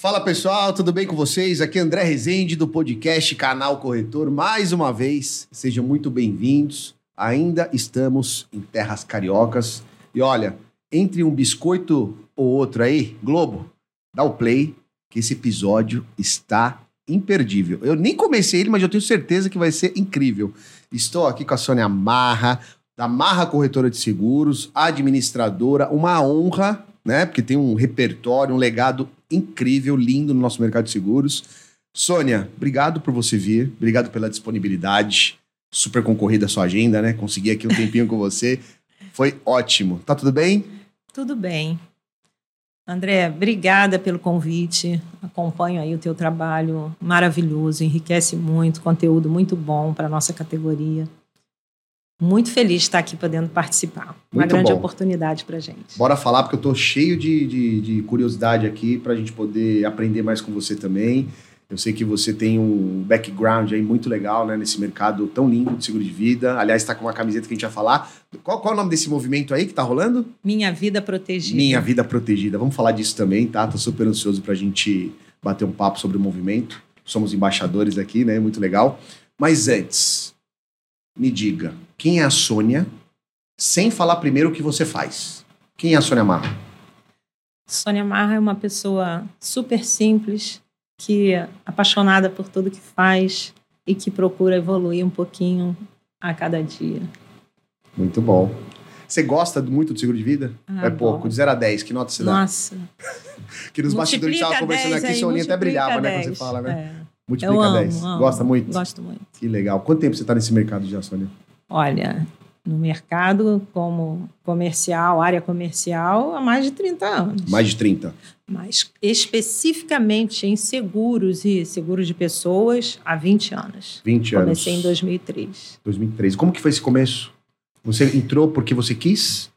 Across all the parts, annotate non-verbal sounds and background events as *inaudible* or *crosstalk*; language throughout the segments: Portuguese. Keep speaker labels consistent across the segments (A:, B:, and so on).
A: Fala pessoal, tudo bem com vocês? Aqui é André Rezende do podcast Canal Corretor. Mais uma vez, sejam muito bem-vindos. Ainda estamos em terras cariocas. E olha, entre um biscoito ou outro aí, Globo, dá o play, que esse episódio está imperdível. Eu nem comecei ele, mas eu tenho certeza que vai ser incrível. Estou aqui com a Sônia Marra, da Marra Corretora de Seguros, administradora, uma honra, né? Porque tem um repertório, um legado incrível, lindo no nosso mercado de seguros. Sônia, obrigado por você vir, obrigado pela disponibilidade. Super concorrida a sua agenda, né? Consegui aqui um tempinho com você. Foi ótimo. Tá tudo bem?
B: Tudo bem. André, obrigada pelo convite. Acompanho aí o teu trabalho maravilhoso, enriquece muito, conteúdo muito bom para nossa categoria. Muito feliz de estar aqui podendo participar. Uma
A: Muito
B: grande
A: bom.
B: oportunidade para gente.
A: Bora falar, porque eu tô cheio de, de, de curiosidade aqui pra gente poder aprender mais com você também. Eu sei que você tem um background aí muito legal, né, nesse mercado tão lindo de seguro de vida. Aliás, tá com uma camiseta que a gente vai falar. Qual, qual é o nome desse movimento aí que tá rolando?
B: Minha vida protegida.
A: Minha Vida Protegida. Vamos falar disso também, tá? Tô super ansioso pra gente bater um papo sobre o movimento. Somos embaixadores aqui, né? Muito legal. Mas antes, me diga, quem é a Sônia? Sem falar primeiro o que você faz. Quem é a Sônia Marra?
B: Sônia Marra é uma pessoa super simples, que é apaixonada por tudo que faz e que procura evoluir um pouquinho a cada dia.
A: Muito bom. Você gosta muito do seguro de vida?
B: Ah,
A: é pouco,
B: bom.
A: de 0 a 10, que nota você dá?
B: Nossa. *laughs*
A: Que nos bastidores a gente tava conversando
B: 10
A: aqui,
B: aí,
A: seu olhinho até brilhava, né? Quando
B: 10.
A: você fala, né?
B: É.
A: Multiplica
B: Eu amo,
A: 10.
B: amo.
A: Gosta muito?
B: Gosto muito.
A: Que legal. Quanto tempo você tá nesse mercado já, Sônia?
B: Olha, no mercado como comercial, área comercial, há mais de 30 anos.
A: Mais de 30.
B: Mas especificamente em seguros e seguros de pessoas, há 20 anos.
A: 20 anos.
B: Comecei em 2003.
A: 2013. Como que foi esse começo? Você entrou porque você quis?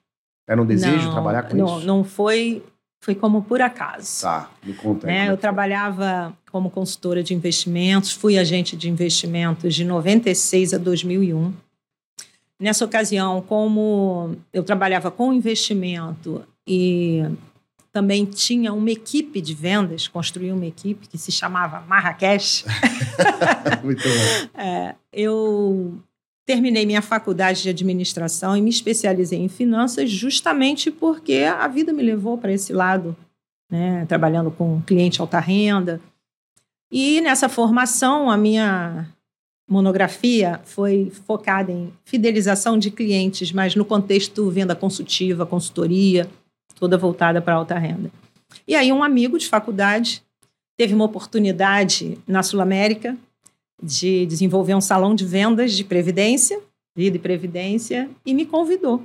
A: Era um desejo
B: Não,
A: trabalhar com
B: não,
A: isso?
B: Não foi, foi como por acaso.
A: Tá, me conta aí.
B: né?
A: é
B: Eu
A: foi.
B: trabalhava como consultora de investimentos, fui agente de investimentos de 96 a 2001. Nessa ocasião, como eu trabalhava com investimento e também tinha uma equipe de vendas, construí uma equipe que se chamava Marrakech, *laughs*
A: Muito bom.
B: é, eu terminei minha faculdade de administração e me especializei em finanças justamente porque a vida me levou para esse lado, né? trabalhando com cliente alta renda. E nessa formação, a minha monografia foi focada em fidelização de clientes, mas no contexto venda consultiva, consultoria, toda voltada para alta renda. E aí um amigo de faculdade teve uma oportunidade na Sul América de desenvolver um salão de vendas de previdência, vida e previdência, e me convidou.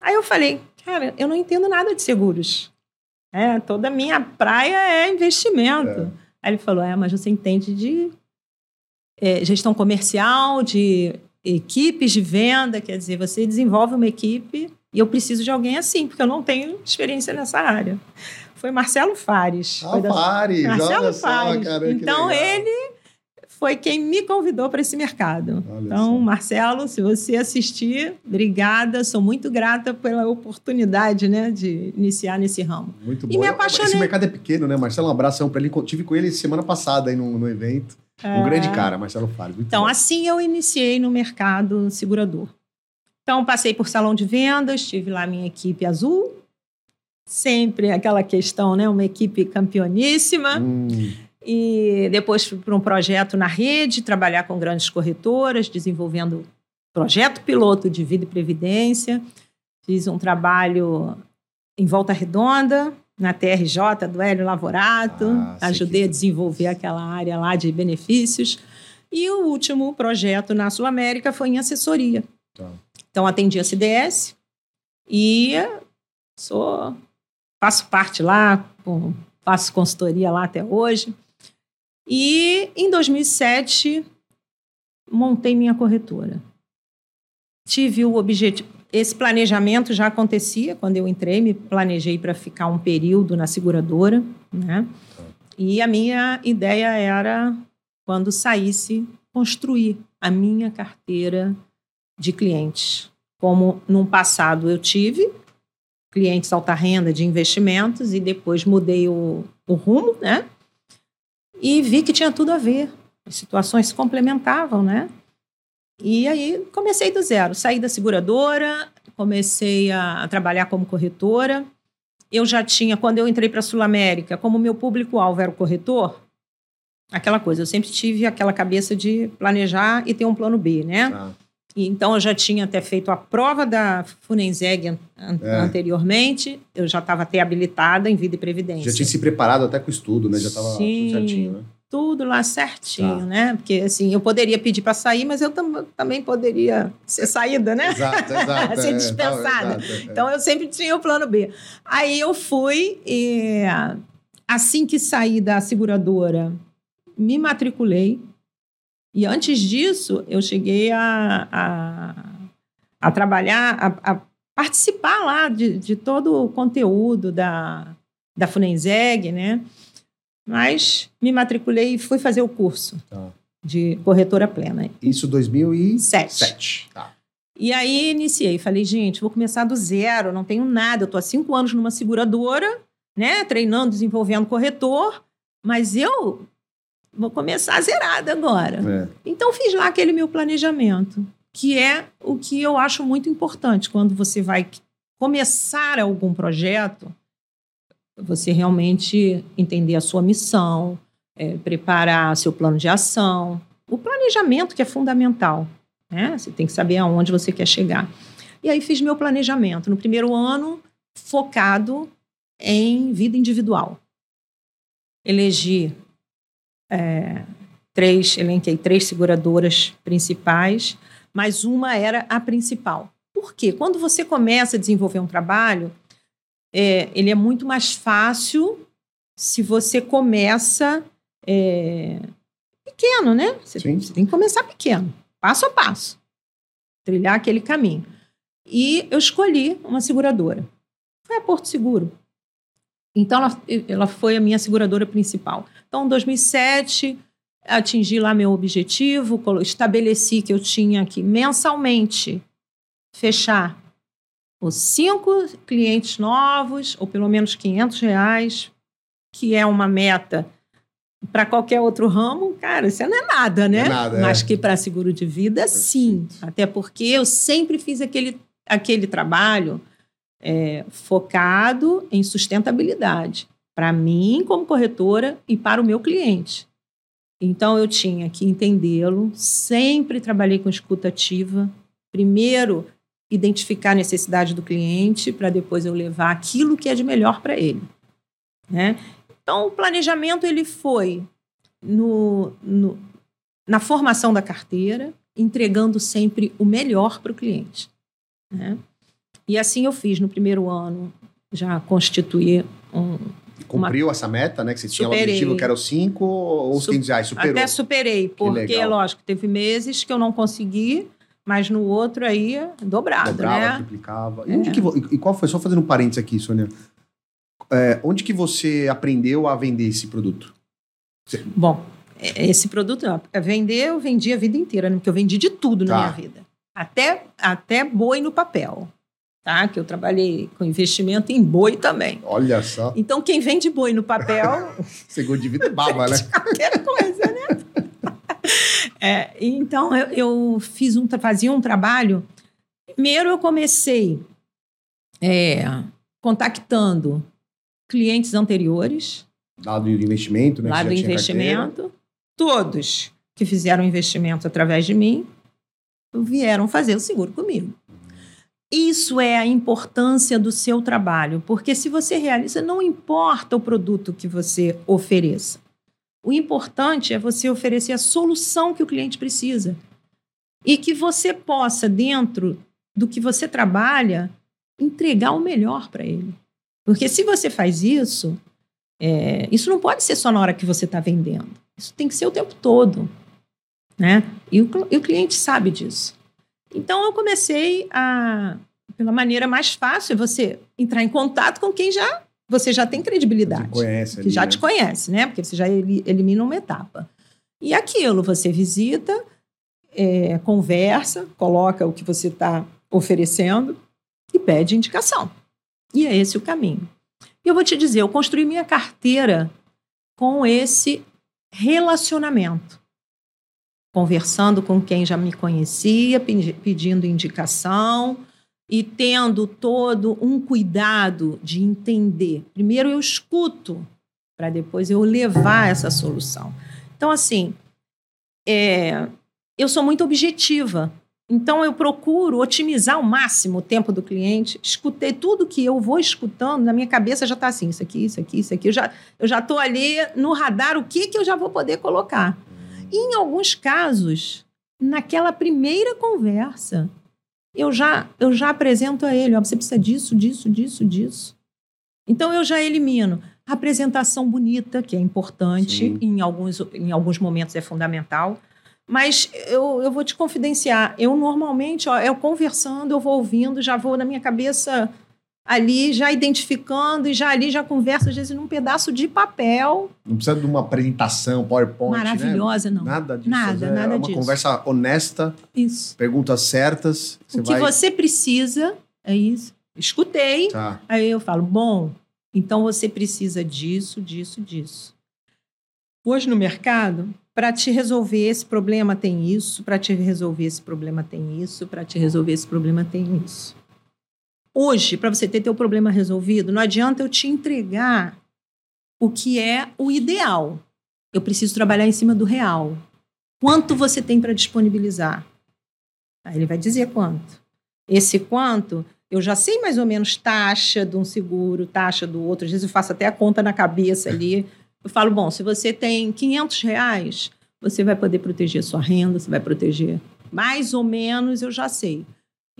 B: Aí eu falei, cara, eu não entendo nada de seguros. É, toda a minha praia é investimento.
A: É.
B: Aí ele falou, é, mas você entende de é, gestão comercial, de equipes de venda, quer dizer, você desenvolve uma equipe e eu preciso de alguém assim, porque eu não tenho experiência nessa área. Foi Marcelo Fares.
A: Ah,
B: da-
A: Fares,
B: Marcelo
A: olha só,
B: Fares.
A: cara, que
B: então ele foi quem me convidou para esse mercado.
A: Olha
B: então,
A: só.
B: Marcelo, se você assistir, obrigada, sou muito grata pela oportunidade, né, de iniciar nesse ramo.
A: Muito bom.
B: E me apaixonei.
A: Esse mercado é pequeno, né? Marcelo, um abração pra ele. Tive com ele semana passada aí no, no evento. Um
B: É.
A: grande cara, Marcelo. Muito
B: Então,
A: bom.
B: assim eu iniciei no mercado segurador. Então, passei por salão de vendas, tive lá minha equipe azul, sempre aquela questão, né, uma equipe campeoníssima.
A: Hum,
B: E depois fui para um projeto na rede, trabalhar com grandes corretoras, desenvolvendo projeto piloto de vida e previdência. Fiz um trabalho em Volta Redonda, na TRJ do Hélio Lavorato.
A: Ah,
B: Ajudei
A: que-
B: a desenvolver aquela área lá de benefícios. E o último projeto na Sul América foi em assessoria.
A: Tá.
B: Então, atendi a CDS e sou, faço parte lá, faço consultoria lá até hoje. E em 2007, montei minha corretora. Tive o objetivo. Esse planejamento já acontecia quando eu entrei, me planejei para ficar um período na seguradora, né? E a minha ideia era, quando saísse, construir a minha carteira de clientes. Como num passado eu tive, clientes alta renda de investimentos e depois mudei o, o rumo, né? E vi que tinha tudo a ver. As situações se complementavam, né? E aí comecei do zero. Saí da seguradora, comecei a, a trabalhar como corretora. Eu já tinha, quando eu entrei para a Sul América, como meu público-alvo era o corretor, aquela coisa, eu sempre tive aquela cabeça de planejar e ter um plano B, né? Ah. E, então eu já tinha até feito a prova da Funenseg an é. anteriormente, eu já estava até habilitada em vida e previdência.
A: Já tinha se preparado até com o estudo, né? Já estava certinho, né?
B: Tudo lá certinho, tá. né? Porque assim, eu poderia pedir para sair, mas eu tam também poderia ser saída, né?
A: Exato, *laughs* exato.
B: ser é, dispensada. É, exato, então eu sempre tinha o plano B. Aí eu fui e assim que saí da seguradora, me matriculei e antes disso, eu cheguei a, a, a trabalhar, a, a, participar lá de, de todo o conteúdo da, da Funenseg, né? Mas me matriculei e fui fazer o curso tá. de corretora plena.
A: Isso 2007. Sete.
B: Tá. E aí iniciei, falei, gente, vou começar do zero, não tenho nada, eu estou há cinco anos numa seguradora, né, treinando, desenvolvendo corretor, mas eu vou começar zerada agora. É. Então fiz lá aquele meu planejamento, que é o que eu acho muito importante quando você vai começar algum projeto, você realmente entender a sua missão, é, preparar seu plano de ação, o planejamento que é fundamental. Né? Você tem que saber aonde você quer chegar. E aí fiz meu planejamento no primeiro ano focado em vida individual. Elegi é, três, elenquei três seguradoras principais, mas uma era a principal. Por quê? Quando você começa a desenvolver um trabalho, é, ele é muito mais fácil se você começa é, pequeno, né? Você, você, tem que começar pequeno, passo a passo, trilhar aquele caminho. E eu escolhi uma seguradora. Foi a Porto Seguro. Então, ela, ela foi a minha seguradora principal. Então, em 2007, atingi lá meu objetivo, estabeleci que eu tinha que mensalmente fechar os cinco clientes novos, ou pelo menos 500 reais, que é uma meta para qualquer outro ramo, cara, isso não é nada, né? É nada, é. Mas que para seguro de vida, sim. Até porque eu sempre fiz aquele, aquele trabalho é, focado em sustentabilidade para mim como corretora e para o meu cliente. Então eu tinha que entendê-lo, sempre trabalhei com escuta ativa. Primeiro, identificar a necessidade do cliente para depois eu levar aquilo que é de melhor para ele. Né? Então o planejamento ele foi no, no, na formação da carteira, entregando sempre o melhor para o cliente. Né? E assim eu fiz no primeiro ano, já constituí um,
A: Cumpriu uma... essa meta, né? Que você tinha o objetivo que era os 5 ou os 15 reais? Superou?
B: Até superei, porque, lógico, teve meses que eu não consegui, mas no outro aí, dobrado, Dobrava, né?
A: triplicava. E, é. que, e qual foi, só fazendo um parênteses aqui, Sônia, é, onde que você aprendeu a vender esse produto?
B: Você... Bom, é, esse produto, vender eu vendi a vida inteira, né? porque eu vendi de tudo tá. na minha vida. Até, até boi no papel tá? Que eu trabalhei com investimento em boi também.
A: Olha só.
B: Então, quem vende boi no papel. *laughs*
A: Seguro de vida é baba, *laughs* né?
B: Qualquer coisa, né? É, então, eu, eu, fiz um, fazia um trabalho. Primeiro, eu comecei é, contactando clientes anteriores.
A: Lado do investimento, né?
B: Lado do investimento. Todos que fizeram investimento através de mim vieram fazer o seguro comigo. Isso é a importância do seu trabalho, porque se você realiza, não importa o produto que você ofereça. O importante é você oferecer a solução que o cliente precisa e que você possa, dentro do que você trabalha, entregar o melhor para ele. Porque se você faz isso, é, isso não pode ser só na hora que você está vendendo. Isso tem que ser o tempo todo. Né? E o, e o cliente sabe disso. Então eu comecei a pela maneira mais fácil você entrar em contato com quem já você já tem credibilidade,
A: conhece
B: ali, que já né? te conhece, né? Porque você já elimina uma etapa. E aquilo você visita, é, conversa, coloca o que você está oferecendo e pede indicação. E é esse o caminho. E eu vou te dizer, eu construí minha carteira com esse relacionamento. Conversando com quem já me conhecia, pedindo indicação e tendo todo um cuidado de entender. Primeiro eu escuto, para depois eu levar essa solução. Então, assim, é, eu sou muito objetiva. Então, eu procuro otimizar ao máximo o tempo do cliente. Escutei tudo que eu vou escutando, na minha cabeça já está assim: isso aqui, isso aqui, isso aqui. Eu já estou já ali no radar, o que, que eu já vou poder colocar. E, em alguns casos, naquela primeira conversa, eu já, eu já apresento a ele: ó, você precisa disso, disso, disso, disso. Então, eu já elimino. A apresentação bonita, que é importante, em alguns, em alguns momentos é fundamental mas eu, eu vou te confidenciar. Eu normalmente, ó, eu conversando, eu vou ouvindo, já vou na minha cabeça ali, já identificando e já ali já converso, às vezes, num pedaço de papel.
A: Não precisa de uma apresentação, PowerPoint.
B: Né? Maravilhosa,
A: né?
B: não.
A: Nada disso.
B: Nada,
A: é
B: nada
A: uma
B: disso.
A: conversa honesta.
B: Isso.
A: Perguntas certas.
B: o que vai... você precisa, é isso. Escutei.
A: Tá.
B: Aí eu falo, bom, então você precisa disso, disso, disso. Hoje no mercado, para te resolver esse problema tem isso, para te resolver esse problema tem isso, para te resolver esse problema tem isso. Hoje, para você ter teu problema resolvido, não adianta eu te entregar o que é o ideal. Eu preciso trabalhar em cima do real. Quanto você tem para disponibilizar? Aí ele vai dizer quanto. Esse quanto, eu já sei mais ou menos taxa de um seguro, taxa do outro. Às vezes eu faço até a conta na cabeça ali. Eu falo, bom, se você tem 500 reais, você vai poder proteger sua renda, você vai proteger mais ou menos, eu já sei.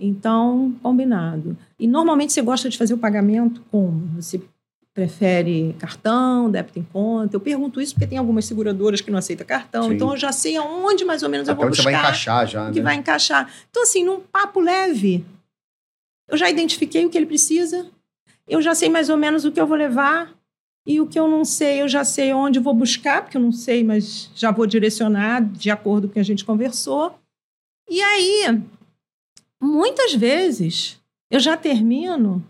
B: Então, combinado. E normalmente você gosta de fazer o pagamento como? Você prefere cartão, débito em conta? Eu pergunto isso porque tem algumas seguradoras que não aceitam cartão, Sim. então eu já sei aonde mais ou menos
A: Até
B: eu vou buscar.
A: você vai encaixar já,
B: Que
A: né?
B: vai encaixar. Então, assim, num papo leve, eu já identifiquei o que ele precisa, eu já sei mais ou menos o que eu vou levar, e o que eu não sei, eu já sei onde vou buscar, porque eu não sei, mas já vou direcionar de acordo com o que a gente conversou. E aí, muitas vezes, eu já termino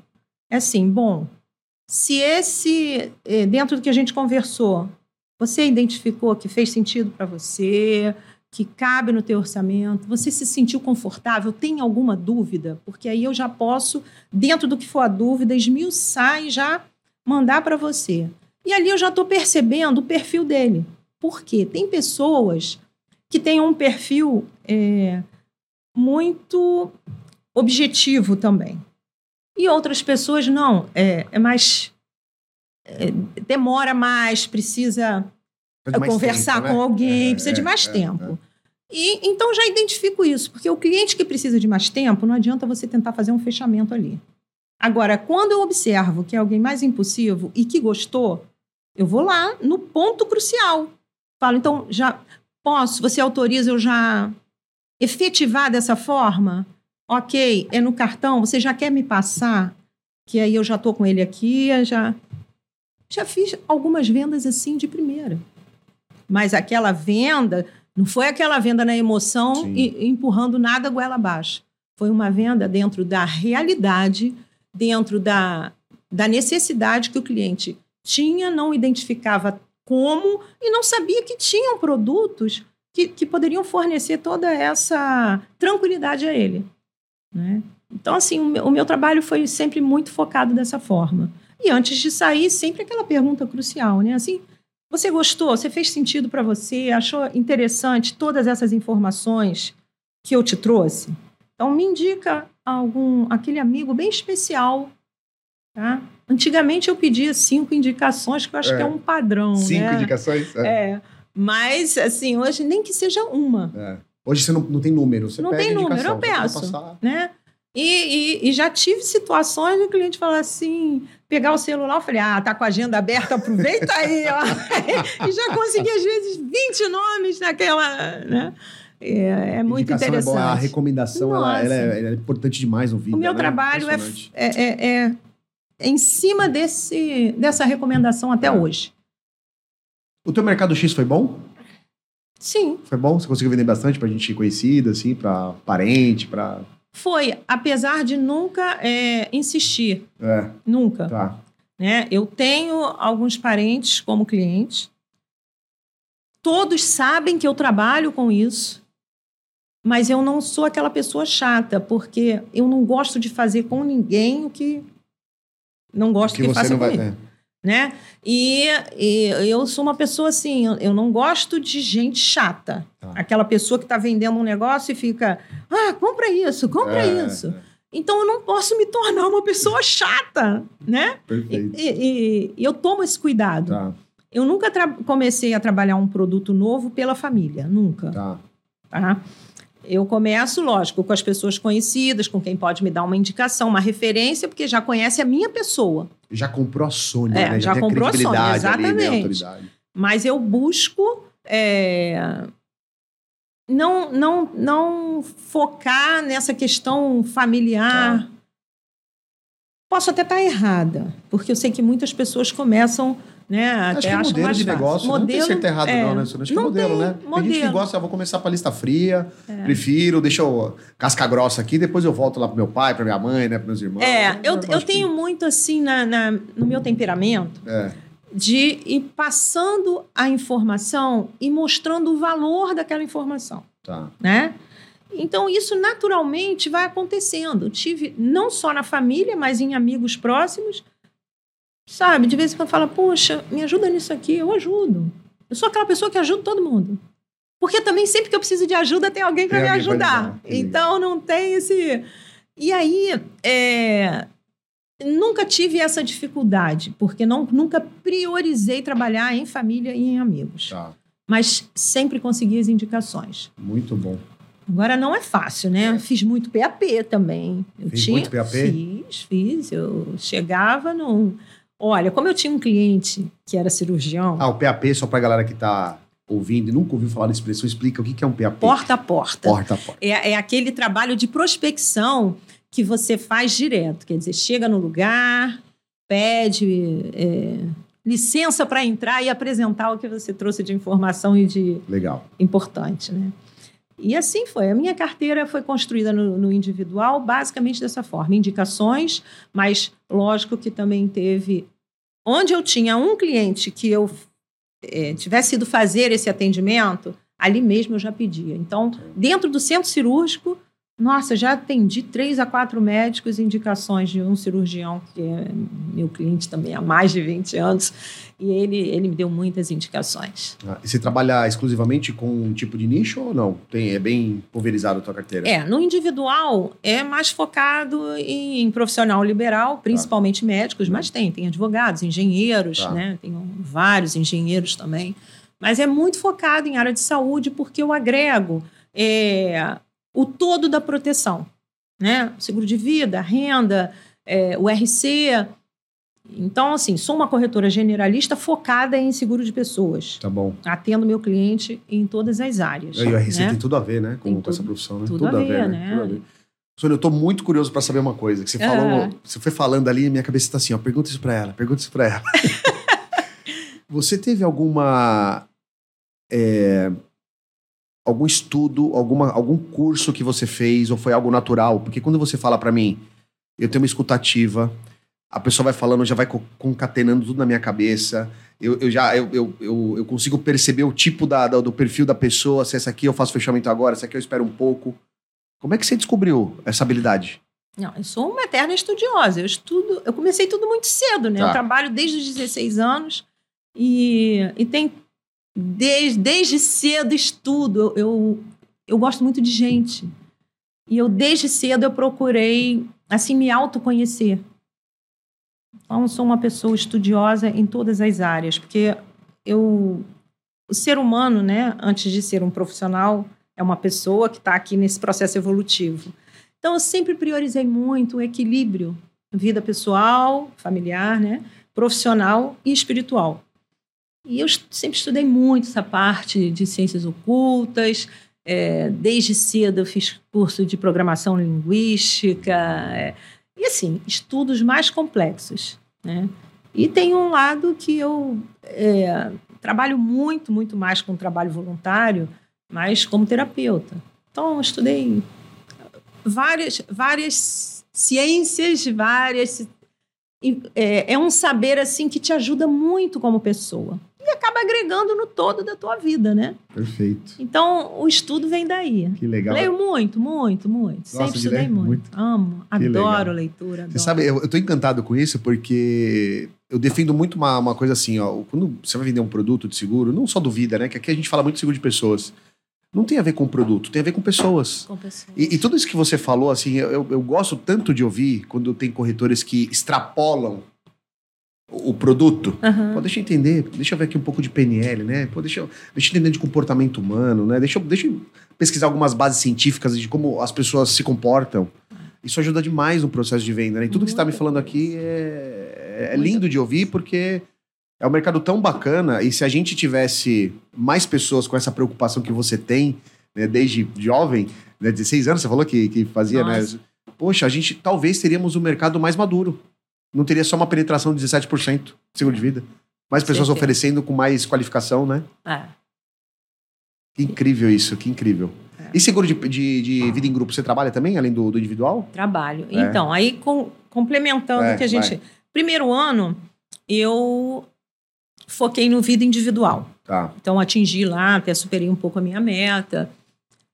B: é assim, bom, se esse, eh, dentro do que a gente conversou, você identificou que fez sentido para você, que cabe no teu orçamento, você se sentiu confortável, tem alguma dúvida? Porque aí eu já posso, dentro do que for a dúvida, esmiuçar e já mandar para você. E ali eu já estou percebendo o perfil dele. Por quê? Tem pessoas que têm um perfil é, muito objetivo também. E outras pessoas não. É, é mais. É, demora mais, precisa mais conversar tempo, né? com alguém, é, precisa de mais é, tempo. É. E então já identifico isso, porque o cliente que precisa de mais tempo, não adianta você tentar fazer um fechamento ali. Agora, quando eu observo que é alguém mais impulsivo e que gostou, eu vou lá no ponto crucial. Falo, então, já posso, você autoriza eu já efetivar dessa forma? Ok, é no cartão, você já quer me passar? Que aí eu já estou com ele aqui, já. Já fiz algumas vendas assim de primeira. Mas aquela venda, não foi aquela venda na emoção e empurrando nada goela abaixo. Foi uma venda dentro da realidade dentro da, da necessidade que o cliente tinha, não identificava como e não sabia que tinham produtos que, que poderiam fornecer toda essa tranquilidade a ele. Né? Então, assim, o meu, o meu trabalho foi sempre muito focado dessa forma. E antes de sair, sempre aquela pergunta crucial, né? Assim, você gostou? Você fez sentido para você? Achou interessante todas essas informações que eu te trouxe? Então, me indica algum aquele amigo bem especial. Tá? Antigamente eu pedia cinco indicações, que eu acho é. que é um padrão.
A: Cinco
B: né?
A: indicações?
B: É. é. Mas, assim, hoje nem que seja uma.
A: É. Hoje você não, não tem número, você
B: Não tem número, eu peço. Né? E, e, e, já tive situações do cliente falar assim, pegar o celular, eu falei, ah, tá com a agenda aberta, aproveita aí, ó. *laughs* e já consegui, às vezes, 20 nomes naquela, né? É, é muito Indicação interessante. É boa,
A: a recomendação ela, ela, é, ela, é, importante demais no vídeo.
B: O meu
A: né?
B: trabalho é, é, é, é, em cima desse, dessa recomendação até hoje.
A: O teu mercado X foi bom?
B: Sim.
A: Foi bom? Você conseguiu vender bastante pra gente conhecida, assim, pra parente, pra...
B: Foi, apesar de nunca é, insistir.
A: É,
B: Nunca.
A: tá.
B: né? Eu tenho alguns parentes como clientes. Todos sabem que eu trabalho com isso, mas eu não sou aquela pessoa chata, porque eu não gosto de fazer com ninguém o que não gosto
A: Que
B: que, faça
A: não vai.
B: comigo,
A: é.
B: Né? E, e eu sou uma pessoa assim, eu, eu não gosto de gente chata.
A: Tá.
B: Aquela pessoa que está vendendo um negócio e fica, ah, compra isso, compra
A: É,
B: isso.
A: é,
B: Então eu não posso me tornar uma pessoa chata, né? E,
A: perfeito.
B: e- e eu tomo esse cuidado.
A: Tá,
B: Eu nunca comecei a trabalhar um produto novo pela família, nunca.
A: tá.
B: Tá? Eu começo, lógico, com as pessoas conhecidas, com quem pode me dar uma indicação, uma referência, porque já conhece a minha pessoa.
A: Já comprou a Sony,
B: É,
A: né?
B: já
A: tem
B: comprou a Sony,
A: credibilidade ali, né?
B: exatamente. Mas eu busco é, não, não, não focar nessa questão familiar.
A: Tá.
B: Posso até estar errada, porque eu sei que muitas pessoas começam, né?
A: Acho
B: até
A: que é modelo de negócio. não tem certo errado,
B: é,
A: não, né? Acho que é
B: não
A: modelo,
B: tem
A: né? Tem gente que
B: modelo.
A: gosta, ah, vou começar pra lista fria,
B: É.
A: prefiro, deixa eu casca grossa aqui, depois eu volto lá pro meu pai, pra minha mãe, né? Pros meus irmãos.
B: É, eu,
A: acho
B: eu
A: que-
B: tenho muito assim na, na- no meu temperamento
A: É,
B: de ir passando a informação e mostrando o valor daquela informação.
A: tá.
B: né? Então, isso naturalmente vai acontecendo. Eu tive, não só na família, mas em amigos próximos, sabe? De vez em quando fala, poxa, me ajuda nisso aqui, eu ajudo. Eu sou aquela pessoa que ajuda todo mundo. Porque também, sempre que eu preciso de ajuda, tem alguém para me ajudar. Então, não tem esse. E aí, é, nunca tive essa dificuldade, porque não, nunca priorizei trabalhar em família e em amigos.
A: Tá.
B: Mas sempre consegui as indicações.
A: Muito bom.
B: Agora não é fácil, né? Fiz muito PAP também. Eu
A: Fez
B: tinha,
A: muito PAP?
B: Fiz, fiz. Eu chegava num. Olha, como eu tinha um cliente que era cirurgião,
A: Ah, o PAP, só pra galera que tá ouvindo e nunca ouviu falar da expressão, explica o que que é um PAP.
B: porta a porta.
A: Porta a porta.
B: É, é aquele trabalho de prospecção que você faz direto. Quer dizer, chega no lugar, pede é, licença para entrar e apresentar o que você trouxe de informação e de
A: Legal.
B: importante, né? E assim foi. A minha carteira foi construída no, no individual basicamente dessa forma. Indicações, mas lógico que também teve... Onde eu tinha um cliente que eu eh, tivesse ido fazer esse atendimento, ali mesmo eu já pedia. Então, dentro do centro cirúrgico, nossa, já atendi três a quatro médicos e indicações de um cirurgião, que é meu cliente também há mais de 20 anos, e ele, ele me deu muitas indicações.
A: Ah, E você trabalha exclusivamente com um tipo de nicho ou não? Tem, é bem pulverizado a tua carteira?
B: É, no individual é mais focado em, profissional liberal, principalmente médicos, mas tem, tem advogados, engenheiros,
A: Tá.
B: né? Tem vários engenheiros também. Mas é muito focado em área de saúde porque eu agrego é, o todo da proteção, né? Seguro de vida, renda, é, o RC. Então, assim, sou uma corretora generalista focada em seguro de pessoas.
A: Tá bom.
B: Atendo meu cliente em todas as áreas.
A: E o RC
B: né?
A: tem tudo a ver, né? Com, com essa
B: tudo-
A: profissão, né?
B: tudo a ver, né?
A: Tudo a ver. Sônia, eu tô muito curioso pra saber uma coisa. Que você falou,
B: Ah.
A: você foi falando ali, minha cabeça tá assim, ó. Pergunta isso pra ela, pergunta isso pra ela. *laughs* você teve alguma. é, algum estudo, alguma, algum curso que você fez, ou foi algo natural? Porque quando você fala pra mim, eu tenho uma escutativa, a pessoa vai falando, já vai co- concatenando tudo na minha cabeça. Eu, eu já eu, eu, eu, eu consigo perceber o tipo da, da- do perfil da pessoa, se essa aqui eu faço fechamento agora, essa aqui eu espero um pouco. Como é que você descobriu essa habilidade?
B: Não, eu sou uma eterna estudiosa. Eu estudo, eu comecei tudo muito cedo, né?
A: Tá.
B: Eu trabalho desde os 16 anos e, e tem desde, desde cedo estudo. Eu, eu, eu gosto muito de gente. E eu desde cedo eu procurei assim me autoconhecer. Então eu sou uma pessoa estudiosa em todas as áreas, porque eu o ser humano, né, antes de ser um profissional, é uma pessoa que está aqui nesse processo evolutivo. Então, eu sempre priorizei muito o equilíbrio, vida pessoal, familiar, né? profissional e espiritual. E eu sempre estudei muito essa parte de ciências ocultas. é, desde cedo eu fiz curso de programação linguística. é, e, assim, estudos mais complexos. Né? E tem um lado que eu é, trabalho muito, muito mais com trabalho voluntário, mas como terapeuta. Então, eu estudei várias, várias ciências, várias. É, é um saber assim que te ajuda muito como pessoa e acaba agregando no todo da tua vida, né?
A: Perfeito.
B: Então, o estudo vem daí.
A: Que legal.
B: Leio muito, muito, muito.
A: Gosta
B: Sempre
A: de
B: estudei muito.
A: Muito.
B: Amo,
A: Que legal.
B: adoro leitura. Adoro.
A: Você sabe, eu, eu tô encantado com isso porque eu defendo muito uma, uma coisa assim, ó. Quando você vai vender um produto de seguro, não só do vida, né? Que aqui a gente fala muito de seguro de pessoas. Não tem a ver com produto, tem a ver com pessoas.
B: Com pessoas.
A: E, e tudo isso que você falou, assim, eu, eu gosto tanto de ouvir quando tem corretores que extrapolam o, produto.
B: Aham.
A: Pô, deixa eu entender, deixa eu ver aqui um pouco de PNL, né? Pô, deixa eu, deixa eu entender de comportamento humano, né? Deixa eu, deixa eu pesquisar algumas bases científicas de como as pessoas se comportam. Isso ajuda demais no processo de venda, né? E tudo que você está me
B: Muito.
A: falando aqui é, é
B: Muito.
A: lindo de ouvir porque é um mercado tão bacana e se a gente tivesse mais pessoas com essa preocupação que você tem, né, desde jovem, né, 16 anos, você falou que, que fazia,
B: Nossa.
A: né? Poxa, a gente talvez teríamos um mercado mais maduro. Não teria só uma penetração de 17% de seguro de vida. Mais pessoas
B: Certeza.
A: oferecendo com mais qualificação, né?
B: É.
A: Que incrível isso, que incrível.
B: É.
A: E seguro de, de, de vida em grupo, você trabalha também, além do, do individual?
B: Trabalho.
A: É.
B: Então, aí com- complementando
A: É,
B: o que a gente.
A: vai.
B: Primeiro ano, eu foquei no vida individual.
A: Tá.
B: Então, atingi lá, até superei um pouco a minha meta.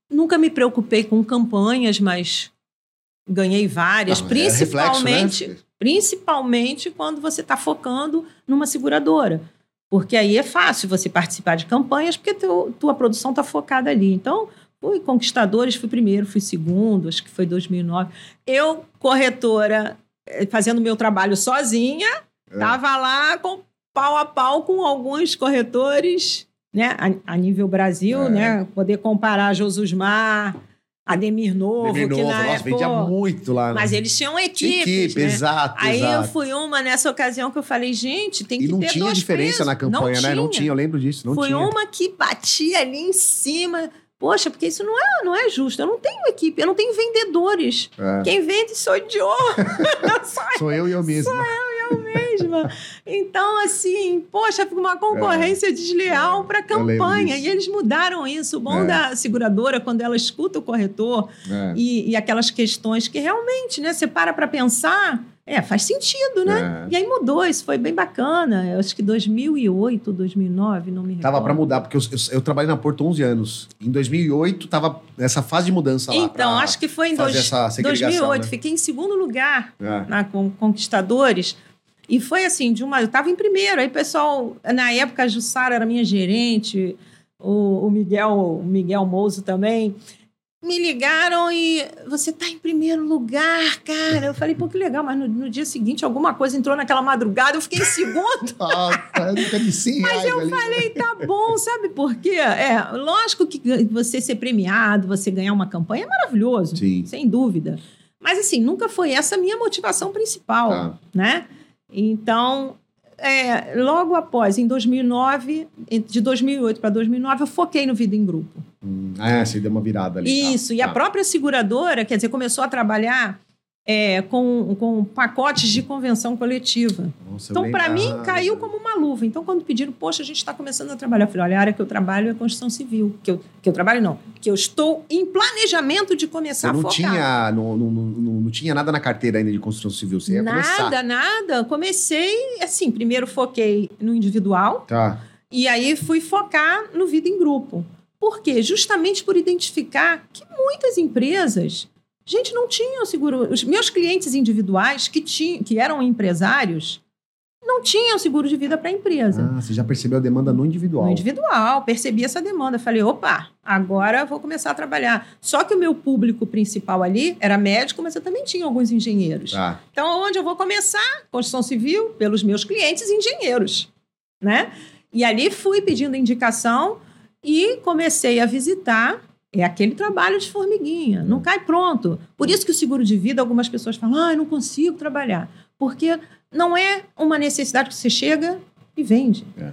B: Nunca me preocupei com campanhas, mas ganhei várias,
A: Ah, é reflexo,
B: principalmente,
A: né?
B: Principalmente quando você está focando numa seguradora. Porque aí é fácil você participar de campanhas, porque teu, tua produção está focada ali. Então, fui conquistadores, fui primeiro, fui segundo, acho que foi 2009. Eu, corretora, eh, fazendo meu trabalho sozinha,
A: É.
B: Tava lá com pau a pau com alguns corretores, né? A, a nível Brasil,
A: É.
B: né? Poder comparar Josusmar, Ademir Novo, que
A: novo,
B: na
A: nossa,
B: época.
A: vendia muito lá. né?
B: Mas eles tinham
A: Tinha
B: equipes,
A: equipe,
B: né?
A: exato,
B: Aí eu
A: exato.
B: fui uma nessa ocasião que eu falei, gente, tem
A: E
B: que
A: não
B: ter
A: tinha diferença na campanha, né? Não
B: tinha.
A: tinha, eu lembro disso. Não
B: Foi
A: tinha.
B: uma que batia ali em cima. Poxa, porque isso não é, não é justo. Eu não tenho equipe, eu não tenho vendedores.
A: É.
B: Quem vende sou eu. *laughs*
A: Sou eu e eu mesmo.
B: eu mesma. Então, assim, poxa, fica uma concorrência desleal para
A: eu lembro
B: campanha. E eles mudaram isso. O bom
A: É.
B: da seguradora, quando ela escuta o corretor
A: É.
B: e, e aquelas questões que realmente, né, você para para pensar, é, faz sentido, né?
A: É.
B: E aí mudou, isso foi bem bacana. Eu acho que 2008, 2009, não me recordo.
A: Tava pra mudar, porque eu, eu, eu trabalhei na Porto 11 anos. Em 2008, tava nessa fase de mudança lá.
B: Então, acho que foi em dois,
A: essa segregação,
B: 2008.
A: né?
B: Fiquei em segundo lugar
A: É.
B: na com Conquistadores. E foi assim, de uma. Eu estava em primeiro. Aí, o pessoal, na época, a Jussara era minha gerente, o, o Miguel, o Miguel Mouso também. Me ligaram e você tá em primeiro lugar, cara. Eu falei, pô, que legal, mas no, no dia seguinte alguma coisa entrou naquela madrugada, eu fiquei em segundo. *laughs*
A: Ah, nunca 100
B: Mas eu
A: ali.
B: falei, tá bom, sabe por quê? É, lógico que você ser premiado, você ganhar uma campanha é maravilhoso,
A: Sim.
B: sem dúvida. Mas assim, nunca foi essa a minha motivação principal,
A: Tá.
B: né? Então, é, logo após, em 2009, de 2008 para 2009, eu foquei no Vida em Grupo.
A: Hum, é, você deu uma virada ali. tá.
B: Isso, e a
A: Tá.
B: própria seguradora, quer dizer, começou a trabalhar é, com, com pacotes de convenção coletiva.
A: Nossa,
B: Então, para mim, caiu como uma luva. Então, quando pediram, poxa, a gente está começando a trabalhar, eu falei, olha, a área que eu trabalho é construção civil. Que eu, que eu trabalho, não. Que eu estou em planejamento de
A: Você
B: começar
A: não
B: a focar.
A: tinha, não, não, não, não, não tinha nada na carteira ainda de construção civil. Você ia começar.
B: nada, nada. Comecei, assim, primeiro foquei no individual
A: Tá.
B: e aí fui focar no vida em grupo. Por quê? Justamente por identificar que muitas empresas, gente, não tinham seguro. Os meus clientes individuais, que, tinham, que eram empresários, não tinham seguro de vida para a empresa.
A: Ah, você já percebeu a demanda no individual.
B: No individual, percebi essa demanda. Falei, opa, agora vou começar a trabalhar. Só que o meu público principal ali era médico, mas eu também tinha alguns engenheiros.
A: Tá.
B: Então, onde eu vou começar? Construção civil, pelos meus clientes engenheiros, né? E ali fui pedindo indicação e comecei a visitar. É aquele trabalho de formiguinha, não cai pronto. Por isso que o seguro de vida, algumas pessoas falam, ah, eu não consigo trabalhar. Porque não é uma necessidade que você chega e vende,
A: É.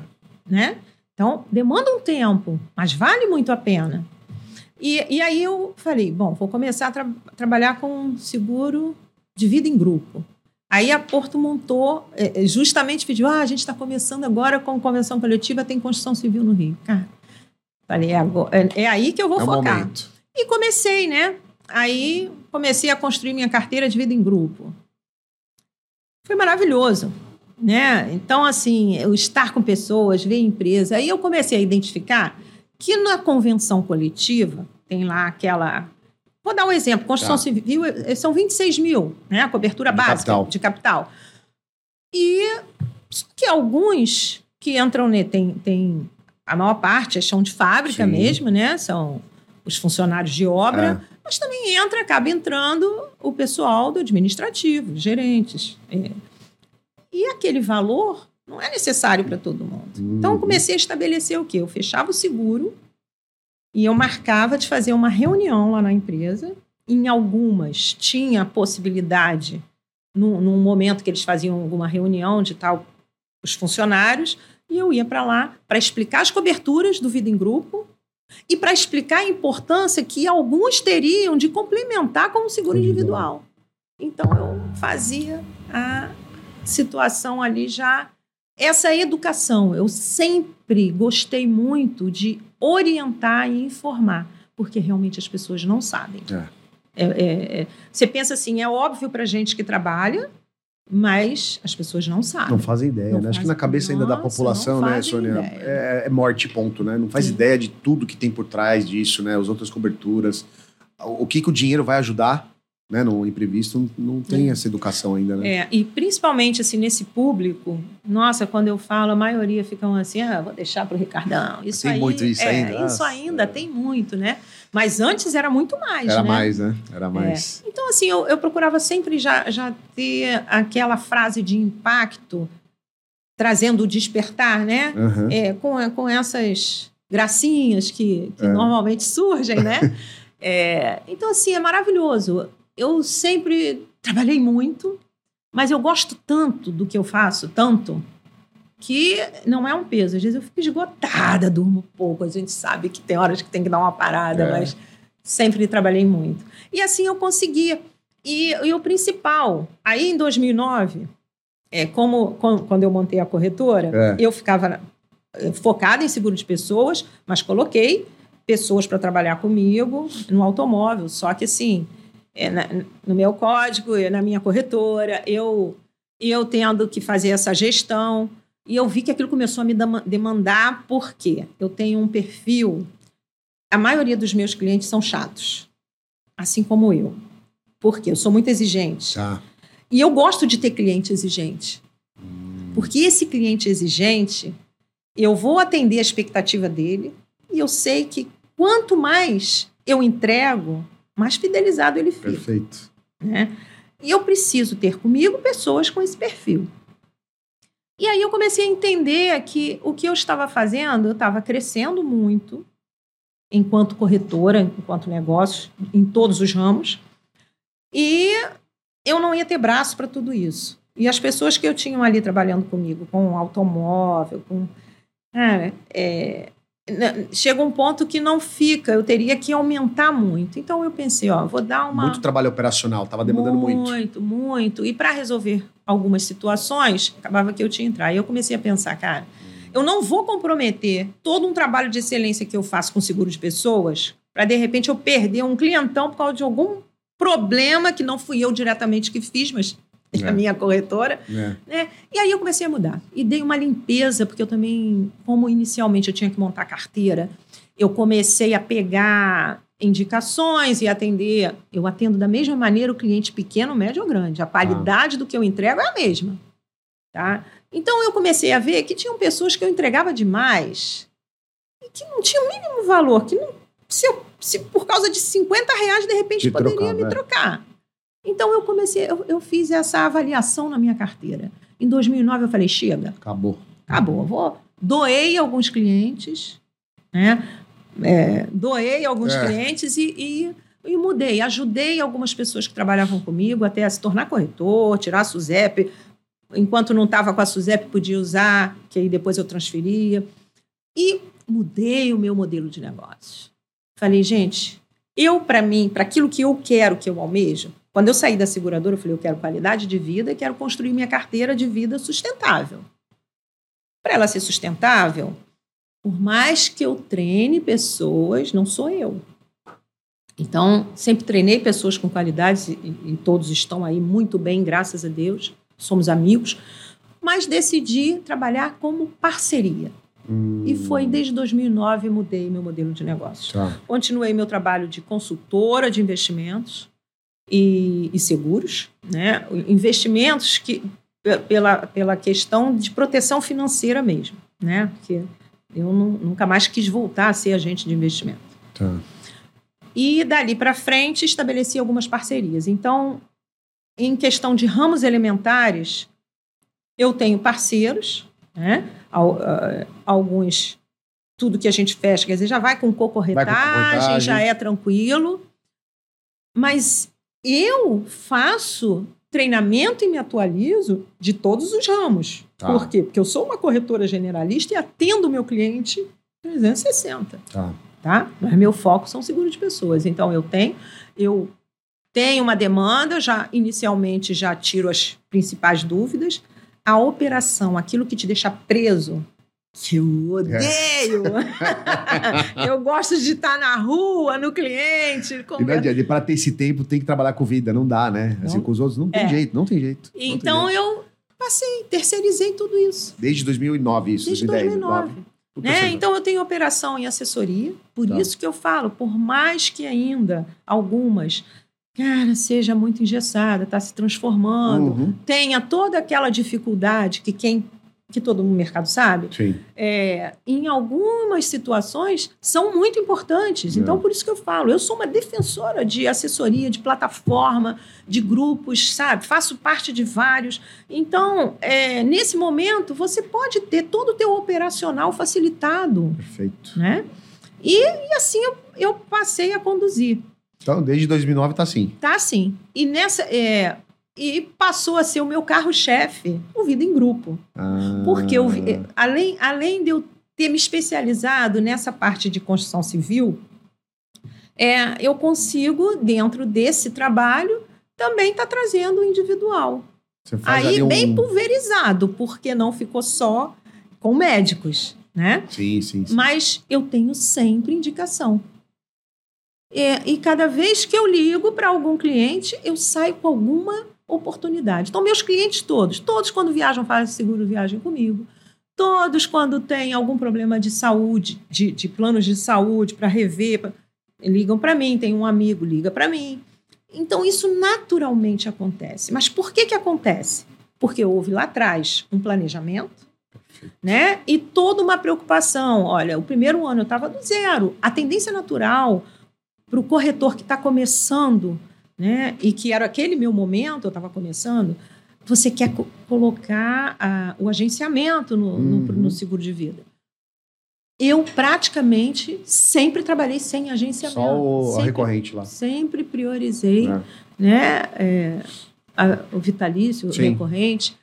B: né? Então, demanda um tempo, mas vale muito a pena. E, e aí eu falei, bom, vou começar a tra- trabalhar com seguro de vida em grupo. Aí a Porto montou, é, é, justamente pediu, ah, a gente está começando agora com convenção coletiva, tem construção civil no Rio. Cara, falei, é, agora- é- é aí que eu vou
A: é
B: focar.
A: momento.
B: E comecei, né? Aí comecei a construir minha carteira de vida em grupo. Foi maravilhoso, né? Então, assim, eu estar com pessoas, ver empresa. Aí eu comecei a identificar que na convenção coletiva tem lá aquela. Vou dar um exemplo: construção tá. civil eh, são 26 mil, né? A cobertura de básica capital. de capital. E que alguns que entram, né, tem, tem a maior parte é chão de fábrica Sim. mesmo, né? São os funcionários de obra, é. mas também entra, acaba entrando o pessoal do administrativo, gerentes. É. E aquele valor não é necessário para todo mundo. Uhum. Então, eu comecei a estabelecer o quê? Eu fechava o seguro e eu marcava de fazer uma reunião lá na empresa. Em algumas tinha a possibilidade, num, num momento que eles faziam alguma reunião de tal, os funcionários, e eu ia para lá para explicar as coberturas do Vida em Grupo e para explicar a importância que alguns teriam de complementar com o seguro individual. Então eu fazia a situação ali já essa educação. Eu sempre gostei muito de orientar e informar, porque realmente as pessoas não sabem. É. É, é, é. você pensa assim, é óbvio para gente que trabalha, mas as pessoas não sabem.
A: Não fazem ideia, não né? Acho que na cabeça ainda da população, né, Sônia? É, é, morte, ponto, né? Não faz Sim. ideia de tudo que tem por trás disso, né? As outras coberturas. O que, que o dinheiro vai ajudar, né? No imprevisto, não tem é. essa educação ainda, né?
B: É, e principalmente, assim, nesse público, nossa, quando eu falo, a maioria ficam assim, ah, vou deixar para o Ricardão. Isso
A: tem
B: aí,
A: muito isso
B: é,
A: ainda?
B: Isso ainda, tem muito, né? Mas antes era muito mais,
A: Era
B: né?
A: mais, né? Era mais.
B: É. Então, assim, eu, eu procurava sempre já, já ter aquela frase de impacto, trazendo o despertar, né? Uhum. É, com, com essas gracinhas que, que é. normalmente surgem, né? *laughs* é, então, assim, é maravilhoso. Eu sempre trabalhei muito, mas eu gosto tanto do que eu faço, tanto, que não é um peso. Às vezes eu fico esgotada, durmo pouco. A gente sabe que tem horas que tem que dar uma parada, é. mas sempre trabalhei muito. E assim eu conseguia. E, e o principal, aí em 2009, é, como, quando eu montei a corretora, é. eu ficava eh, focada em seguro de pessoas, mas coloquei pessoas para trabalhar comigo no automóvel. Só que assim, é, na, no meu código, na minha corretora, eu eu tendo que fazer essa gestão. E eu vi que aquilo começou a me demandar, porque eu tenho um perfil. A maioria dos meus clientes são chatos, assim como eu. Porque eu sou muito exigente.
A: Tá.
B: E eu gosto de ter cliente exigente. Hum. Porque esse cliente exigente, eu vou atender a expectativa dele e eu sei que quanto mais eu entrego, mais fidelizado ele fica.
A: Perfeito.
B: Né? E eu preciso ter comigo pessoas com esse perfil. E aí eu comecei a entender que o que eu estava fazendo, eu estava crescendo muito enquanto corretora, enquanto negócio, em todos os ramos. E eu não ia ter braço para tudo isso. E as pessoas que eu tinha ali trabalhando comigo, com automóvel, com. Cara, é, chega um ponto que não fica, eu teria que aumentar muito. Então eu pensei, ó, vou dar uma.
A: Muito trabalho operacional, estava demandando muito.
B: Muito, muito. E para resolver algumas situações, acabava que eu tinha que entrar. E eu comecei a pensar, cara, eu não vou comprometer todo um trabalho de excelência que eu faço com seguro de pessoas para de repente eu perder um clientão por causa de algum problema que não fui eu diretamente que fiz, mas *laughs* é. a minha corretora. É. Né? E aí eu comecei a mudar. E dei uma limpeza, porque eu também, como inicialmente eu tinha que montar carteira, eu comecei a pegar indicações e atender. Eu atendo da mesma maneira o cliente pequeno, médio ou grande. A qualidade ah. do que eu entrego é a mesma. Tá? Então eu comecei a ver que tinham pessoas que eu entregava demais e que não tinham o mínimo valor, que não, se, eu, se por causa de 50 reais, de repente, poderia trocar, me né? trocar. Então eu comecei, eu, eu fiz essa avaliação na minha carteira. Em 2009 eu falei, chega.
A: Acabou.
B: Acabou. Vou, doei alguns clientes, né? É, doei alguns é. clientes e, e, e, mudei. Ajudei algumas pessoas que trabalhavam comigo até a se tornar corretor, tirar a SUSEP. Enquanto não estava com a SUSEP, podia usar, que aí depois eu transferia. E mudei o meu modelo de negócio. Falei, gente, eu, para mim, para aquilo que eu quero, que eu almejo, quando eu saí da seguradora, eu falei, eu quero qualidade de vida e quero construir minha carteira de vida sustentável. Para ela ser sustentável, por mais que eu treine pessoas, não sou eu. Então, sempre treinei pessoas com qualidades e, e todos estão aí muito bem, graças a Deus. Somos amigos. Mas decidi trabalhar como parceria.
A: Hum.
B: E foi desde 2009 mudei meu modelo de negócio.
A: Tá.
B: Continuei meu trabalho de consultora de investimentos e, e seguros, né? Investimentos que pe- pela, pela questão de proteção financeira mesmo, né? Porque eu nu- nunca mais quis voltar a ser agente de investimento.
A: Tá.
B: E dali para frente estabeleci algumas parcerias. Então, em questão de ramos elementares, eu tenho parceiros, né? Ah, alguns, tudo que a gente fecha, quer dizer, já vai com cocorretagem,
A: cocorretagem.
B: já é tranquilo. Mas eu faço treinamento e me atualizo de todos os ramos.
A: Tá.
B: Por quê? Porque eu sou uma corretora generalista e atendo o meu cliente 360
A: Tá.
B: tá? Mas meu foco são seguros de pessoas. Então eu tenho, eu tenho uma demanda, já inicialmente já tiro as principais dúvidas. A operação, aquilo que te deixa preso, que eu odeio. *laughs* eu gosto de estar na rua, no cliente,
A: E adianta, e pra ter esse tempo tem que trabalhar com vida, não dá, né? Assim,
B: Não.
A: com os outros não tem
B: É.
A: jeito, não tem jeito. não tem
B: Então
A: jeito.
B: eu passei, terceirizei tudo isso.
A: Desde 2009, isso,
B: Desde
A: 2010,
B: 2009.
A: Puta,
B: Né?
A: você-
B: Então eu tenho operação em assessoria, por
A: Tá.
B: isso que eu falo, por mais que ainda algumas, cara, seja muito engessada, está se transformando,
A: Uhum.
B: tenha toda aquela dificuldade que quem que todo mundo mercado sabe, é, em algumas situações são muito importantes.
A: É.
B: Então, por isso que eu falo, eu sou uma defensora de assessoria, de plataforma, de grupos, sabe? Faço parte de vários. Então, é, nesse momento, você pode ter todo o teu operacional facilitado,
A: Perfeito.
B: né? E, e assim eu, eu passei a conduzir.
A: Então, desde 2009 tá assim.
B: Tá assim. E nessa. é, e passou a ser o meu carro-chefe, o Vida em Grupo.
A: Ah,
B: Porque eu, eh, além, além de eu ter me especializado nessa parte de construção civil, é, eu consigo, dentro desse trabalho, também estar trazendo o individual. Aí
A: um...
B: bem pulverizado, porque não ficou só com médicos, né?
A: Sim, sim, sim.
B: Mas eu tenho sempre indicação. É, e cada vez que eu ligo para algum cliente, eu saio com alguma oportunidade. Então, meus clientes todos, todos quando viajam, fazem seguro viagem comigo. Todos quando têm algum problema de saúde, de, de planos de saúde para rever, pra- ligam para mim. Tem um amigo, liga para mim. Então, isso naturalmente acontece. Mas por que, que acontece? Porque houve lá atrás um planejamento, né? E toda uma preocupação. Olha, o primeiro ano eu estava do zero. A tendência natural para o corretor que está começando, né? E que era aquele meu momento, eu estava começando. Você quer co- colocar a- o agenciamento no, no-
A: Uhum.
B: no seguro de vida. Eu praticamente sempre trabalhei sem agenciamento.
A: Só o, a
B: sempre,
A: recorrente lá.
B: sempre priorizei
A: É.
B: né, é, a- o vitalício, o
A: Sim.
B: recorrente,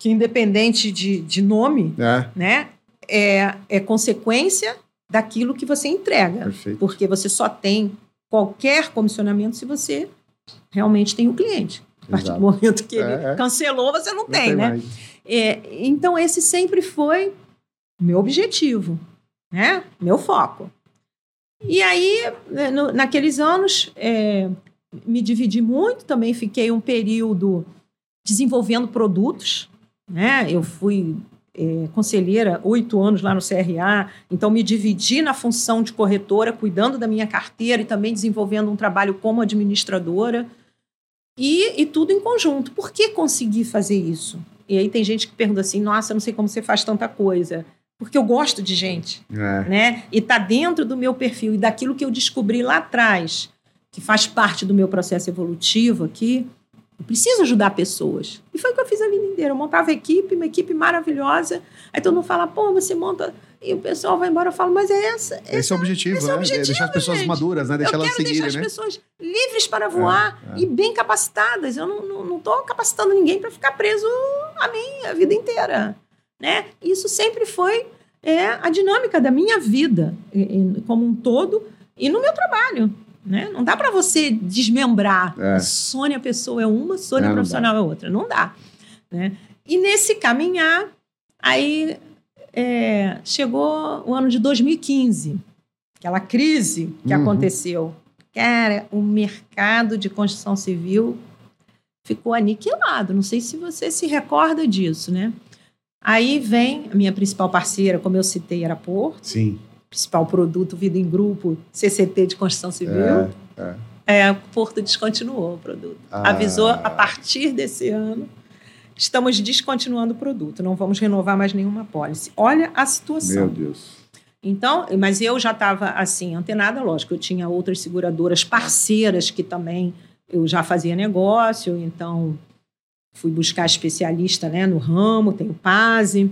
B: que independente de, de nome,
A: É,
B: né, é, é consequência daquilo que você entrega.
A: perfeito.
B: Porque você só tem qualquer comissionamento se você realmente tem o cliente. A partir
A: Exato.
B: do momento que ele
A: É, é.
B: cancelou, você não,
A: Não
B: tem, né?
A: mais.
B: É, então, esse sempre foi meu objetivo, né? meu foco. E aí, né, no- naqueles anos, é, me dividi muito, também fiquei um período desenvolvendo produtos. Né? Eu fui é, conselheira oito anos lá no CRA, então me dividi na função de corretora, cuidando da minha carteira e também desenvolvendo um trabalho como administradora. E, e tudo em conjunto. Por que consegui fazer isso? E aí tem gente que pergunta assim: nossa, eu não sei como você faz tanta coisa. Porque eu gosto de gente,
A: É,
B: né? E está dentro do meu perfil e daquilo que eu descobri lá atrás, que faz parte do meu processo evolutivo aqui. Eu preciso ajudar pessoas. E foi o que eu fiz a vida inteira. Eu montava equipe, uma equipe maravilhosa. Aí todo mundo fala, pô, você monta. E o pessoal vai embora. Eu falo, mas é essa.
A: esse é o objetivo,
B: esse é o
A: né?
B: objetivo,
A: deixar as pessoas
B: gente.
A: maduras, né? Deixar
B: eu
A: elas
B: quero deixar
A: seguirem,
B: as
A: né?
B: pessoas livres para voar
A: é.
B: e bem capacitadas. Eu não estou capacitando ninguém para ficar preso a mim a vida inteira. Né? Isso sempre foi é, a dinâmica da minha vida como um todo e no meu trabalho. Né? Não dá para você desmembrar.
A: É.
B: Sônia Pessoa é uma, Sônia
A: É,
B: Profissional é outra. Não dá. Né? E nesse caminhar, aí é, chegou o ano de 2015, aquela crise que
A: Uhum.
B: aconteceu Cara, o mercado de construção civil ficou aniquilado. Não sei se você se recorda disso, né? Aí vem a minha principal parceira, como eu citei, era Porto.
A: Sim.
B: Principal produto, Vida em Grupo, CCT de construção civil.
A: É,
B: é. é Porto descontinuou o produto.
A: Ah.
B: Avisou a partir desse ano. Estamos descontinuando o produto, não vamos renovar mais nenhuma pólice. Olha a situação.
A: Meu Deus.
B: Então, mas eu já estava assim, antenada, lógico, eu tinha outras seguradoras parceiras que também eu já fazia negócio, então fui buscar especialista né, no ramo, tenho PASE.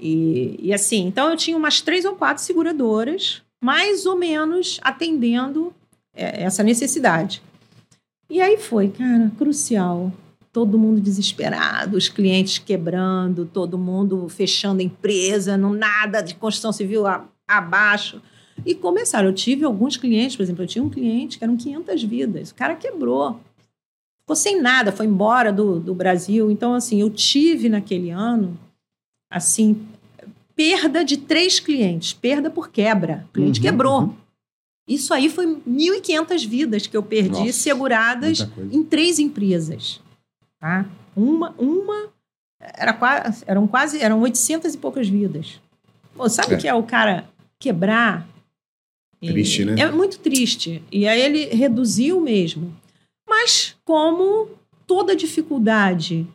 B: E, e assim, então eu tinha umas três ou quatro seguradoras, mais ou menos atendendo é, essa necessidade. E aí foi, cara, crucial. Todo mundo desesperado, os clientes quebrando, todo mundo fechando empresa, não nada de construção civil a, abaixo. E começaram. Eu tive alguns clientes, por exemplo, eu tinha um cliente que eram 500 vidas. O cara quebrou. Ficou sem nada, foi embora do, do Brasil. Então, assim, eu tive naquele ano, assim, perda de três clientes. Perda por quebra. O cliente
A: Uhum,
B: quebrou.
A: uhum.
B: Isso aí foi 1.500 vidas que eu perdi
A: Nossa,
B: seguradas em três empresas. Tá? Uma, uma era quase, eram quase eram 800 e poucas vidas. Pô, sabe o
A: É.
B: que é o cara quebrar? E-
A: Triste, né?
B: É muito triste. E aí ele reduziu mesmo. Mas como toda dificuldade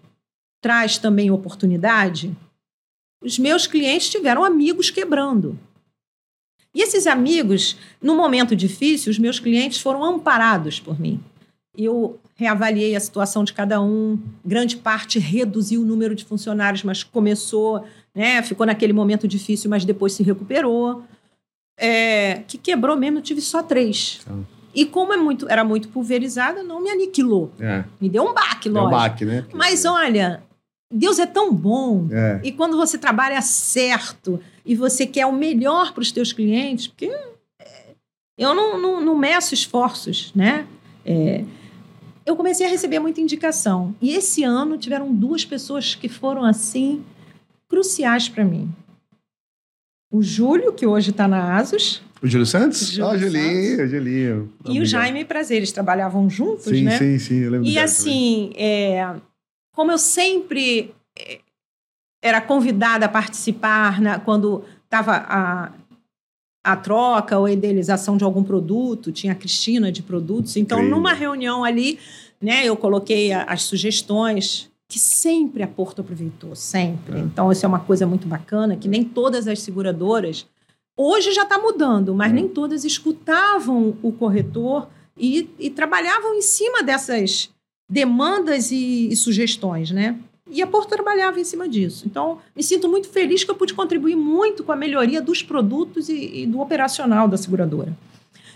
B: traz também oportunidade, os meus clientes tiveram amigos quebrando. E esses amigos, no momento difícil, os meus clientes foram amparados por mim. Eu reavaliei a situação de cada um, grande parte reduziu o número de funcionários, mas começou, né, ficou naquele momento difícil, mas depois se recuperou. É, que quebrou mesmo, eu tive só três.
A: Então.
B: E como é muito, era muito pulverizada, não me aniquilou.
A: É.
B: Me deu um baque,
A: É um
B: lógico.
A: baque, né?
B: Mas olha, Deus é tão bom.
A: É.
B: E quando você trabalha certo e você quer o melhor para os teus clientes, porque é, eu não, não, não meço esforços, né? É, eu comecei a receber muita indicação. E esse ano tiveram duas pessoas que foram, assim, cruciais para mim. O Júlio, que hoje está na ASUS,
A: O Júlio Santos?
B: Júlio
A: Ah, o Julinho,
B: Santos.
A: o Julinho.
B: e o
A: Amigão.
B: Jaime Prazer. Eles trabalhavam juntos,
A: Sim,
B: né?
A: sim, sim. Eu lembro
B: E assim, é, como eu sempre é, era convidada a participar na- quando estava a, a troca ou a idealização de algum produto, tinha a Cristina de produtos. Então,
A: Incrível.
B: numa reunião ali, né, eu coloquei a- as sugestões que sempre a Porto aproveitou, sempre.
A: É.
B: Então, isso é uma coisa muito bacana, que nem todas as seguradoras, hoje já está mudando, mas
A: É.
B: nem todas escutavam o corretor e, e trabalhavam em cima dessas demandas e, e sugestões, né? E a Porto trabalhava em cima disso. Então, me sinto muito feliz que eu pude contribuir muito com a melhoria dos produtos e, e do operacional da seguradora.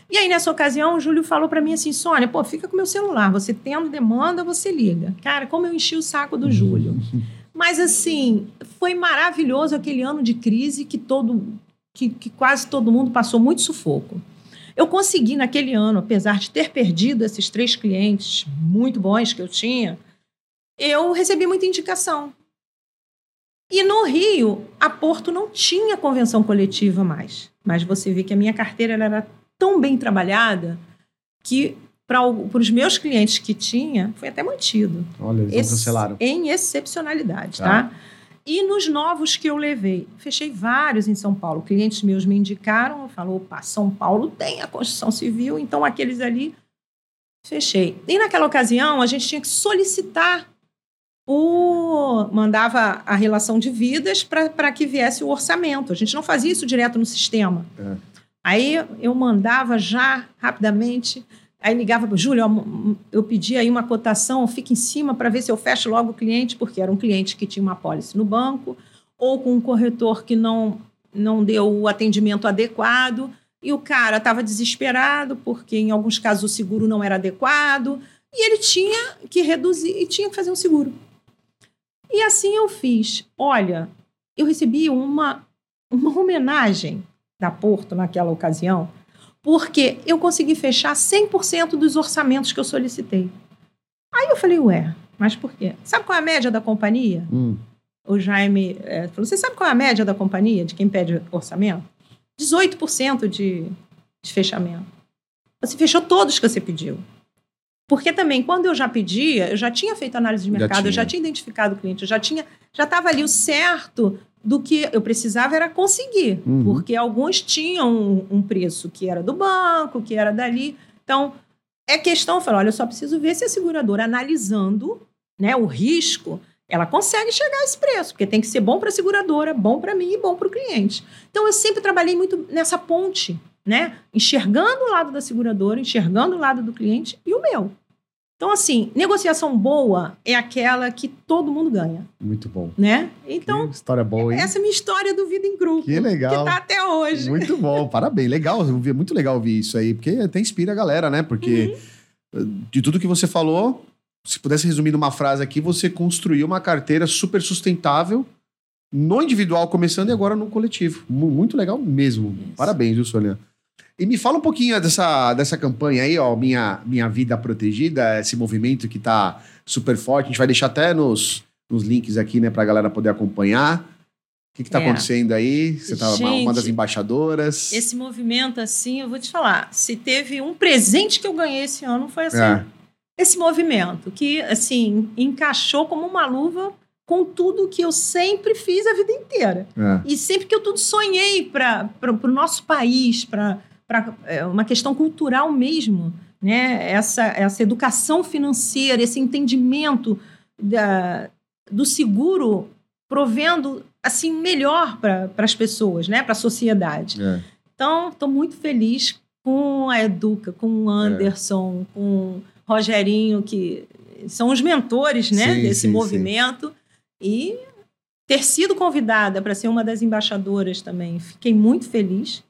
B: E aí, nessa ocasião, o Júlio falou para mim assim: Sônia, pô, fica com meu celular. Você tendo demanda, você liga. Cara, como eu enchi o saco do Júlio. *laughs* Mas, assim, foi maravilhoso aquele ano de crise que todo. Que, que quase todo mundo passou muito sufoco. Eu consegui, naquele ano, apesar de ter perdido esses três clientes muito bons que eu tinha, eu recebi muita indicação. E no Rio, a Porto não tinha convenção coletiva mais. Mas você vê que a minha carteira era tão bem trabalhada que para os meus clientes que tinha, foi até mantido.
A: Olha, eles
B: Ex-
A: cancelaram.
B: Em excepcionalidade,
A: Tá.
B: tá? E nos novos que eu levei, fechei vários em São Paulo. Clientes meus me indicaram, falou, opa, São Paulo tem a construção civil, então aqueles ali fechei. E naquela ocasião a gente tinha que solicitar o mandava a relação de vidas para que viesse o orçamento. A gente não fazia isso direto no sistema.
A: É.
B: Aí eu mandava já rapidamente Aí ligava para o Júlio, eu pedi aí uma cotação, fica em cima para ver se eu fecho logo o cliente, porque era um cliente que tinha uma pólice no banco, ou com um corretor que não, não deu o atendimento adequado, e o cara estava desesperado, porque em alguns casos o seguro não era adequado, e ele tinha que reduzir, e tinha que fazer um seguro. E assim eu fiz. Olha, eu recebi uma, uma homenagem da Porto naquela ocasião, porque eu consegui fechar 100% dos orçamentos que eu solicitei. Aí eu falei, ué, mas por quê? Sabe qual é a média da companhia?
A: Hum.
B: O Jaime é, falou, você sabe qual é a média da companhia, de quem pede orçamento? 18% de, de fechamento. Você fechou todos que você pediu. Porque também, quando eu já pedia, eu já tinha feito análise de mercado, eu já tinha identificado o cliente, eu já tinha, já estava ali o certo do que eu precisava era conseguir, uhum. porque alguns tinham um, um, preço que era do banco, que era dali. Então, é questão, eu falo, olha, eu só preciso ver se a seguradora analisando, né, o risco, ela consegue chegar a esse preço, porque tem que ser bom para a seguradora, bom para mim e bom para o cliente. Então, eu sempre trabalhei muito nessa ponte, né? Enxergando o lado da seguradora, enxergando o lado do cliente e o meu. Então, assim, negociação boa é aquela que todo mundo ganha.
A: Muito bom.
B: Né? Então.
A: Que história boa, hein?
B: Essa é a minha história do Vida em Grupo.
A: Que legal.
B: Que tá até hoje.
A: Muito bom, parabéns. Legal, muito legal ouvir isso aí, porque até inspira a galera, né? Porque uhum. de tudo que você falou, se pudesse resumir numa frase aqui, você construiu uma carteira super sustentável no individual começando e agora no coletivo. Muito legal mesmo. Isso. Parabéns, viu, Sônia? E me fala um pouquinho dessa, dessa campanha aí, ó, Minha, Minha Vida Protegida, esse movimento que tá super forte. A gente vai deixar até nos, nos links aqui, né, pra galera poder acompanhar. O que está é. acontecendo aí? Você tá uma, uma, das embaixadoras.
B: Esse movimento, assim, eu vou te falar. Se teve um presente que eu ganhei esse ano, foi assim. É. Esse movimento, que, assim, encaixou como uma luva com tudo que eu sempre fiz a vida inteira. É. E sempre que eu tudo sonhei para o nosso país, para para é, uma questão cultural mesmo, né? Essa, essa educação financeira, esse entendimento da, do seguro provendo assim melhor para as pessoas, né? Para a sociedade. É. Então, estou muito feliz com a Educa, com o Anderson, é. com o Rogerinho, que são os mentores né, sim, desse sim, movimento. Sim. E ter sido convidada para ser uma das embaixadoras também, fiquei muito feliz.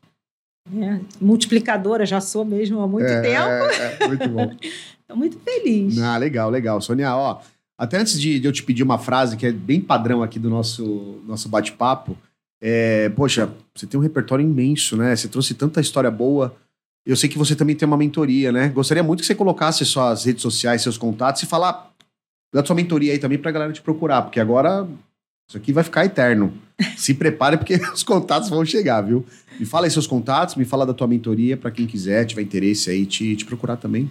B: É, multiplicadora, já sou mesmo há muito é, tempo. É, é muito bom. *laughs* Estou muito feliz.
A: Ah, legal, legal. Sônia, ó, até antes de, de, eu te pedir uma frase que é bem padrão aqui do nosso, nosso bate-papo, é, poxa, você tem um repertório imenso, né? Você trouxe tanta história boa. Eu sei que você também tem uma mentoria, né? Gostaria muito que você colocasse suas redes sociais, seus contatos e falar da sua mentoria aí também pra galera te procurar, porque agora isso aqui vai ficar eterno. Se prepare porque *laughs* os contatos vão chegar, viu? Me fala aí seus contatos, me fala da tua mentoria para quem quiser, tiver interesse aí, te, te procurar também.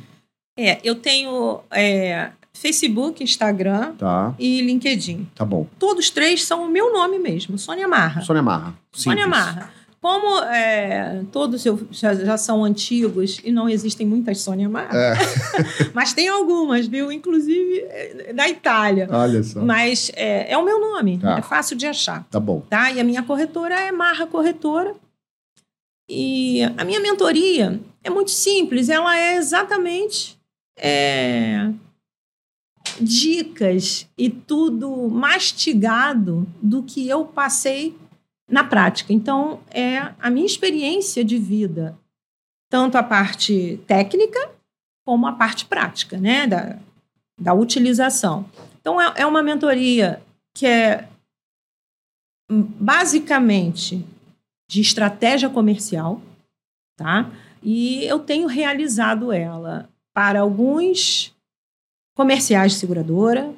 B: É, eu tenho é, Facebook, Instagram
A: tá.
B: e LinkedIn.
A: Tá bom.
B: Todos três são o meu nome mesmo, Sônia Marra.
A: Sônia Marra. Simples.
B: Sônia Marra. Como é, todos eu, já, já, são antigos e não existem muitas Sônia Marra, é. *laughs* mas tem algumas, viu? Inclusive é, da Itália.
A: Olha só.
B: Mas é, é o meu nome, tá. é fácil de achar.
A: Tá bom.
B: Tá? E a minha corretora é Marra Corretora. E a minha mentoria é muito simples, ela é exatamente é, dicas e tudo mastigado do que eu passei na prática. Então, é a minha experiência de vida, tanto a parte técnica como a parte prática, né, da, da utilização. Então, é, é uma mentoria que é basicamente de estratégia comercial, tá? E eu tenho realizado ela para alguns comerciais de seguradora,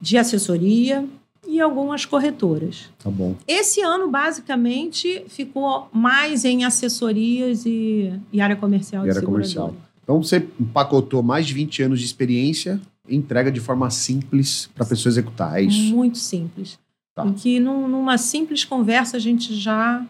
B: de assessoria, e algumas corretoras.
A: Tá bom.
B: Esse ano, basicamente, ficou mais em assessorias e, e área comercial
A: e área comercial. Então, você empacotou mais de 20 anos de experiência entrega de forma simples para a pessoa executar, é isso?
B: Muito simples. Tá. Em que num, numa simples conversa a gente já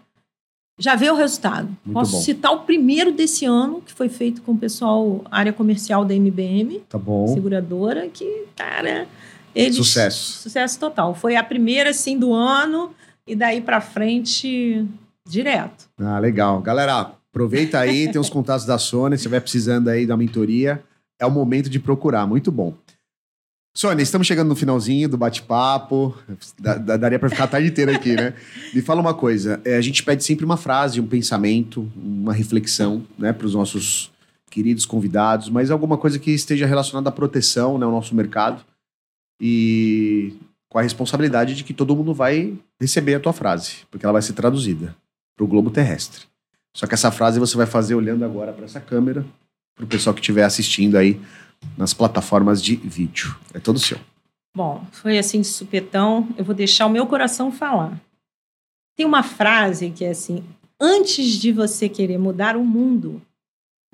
B: já vê o resultado. Muito Posso bom. citar o primeiro desse ano, que foi feito com o pessoal, área comercial da MBM,
A: tá bom.
B: seguradora, que, cara, eles,
A: sucesso.
B: Sucesso total. Foi a primeira, assim, do ano e daí para frente, direto.
A: Ah, legal. Galera, aproveita aí, tem os *laughs* contatos da Sônia, se estiver precisando aí da mentoria, é o momento de procurar. Muito bom. Sônia, estamos chegando no finalzinho do bate-papo. Daria para ficar a tarde inteira aqui, né? *laughs* Me fala uma coisa. É, a gente pede sempre uma frase, um pensamento, uma reflexão, né, para os nossos queridos convidados, mas alguma coisa que esteja relacionada à proteção, né, ao nosso mercado e com a responsabilidade de que todo mundo vai receber a tua frase, porque ela vai ser traduzida para o globo terrestre. Só que essa frase você vai fazer olhando agora para essa câmera, para o pessoal que estiver assistindo aí nas plataformas de vídeo. É todo seu.
B: Bom, foi assim de supetão. Eu vou deixar o meu coração falar. Tem uma frase que é assim: antes de você querer mudar o mundo,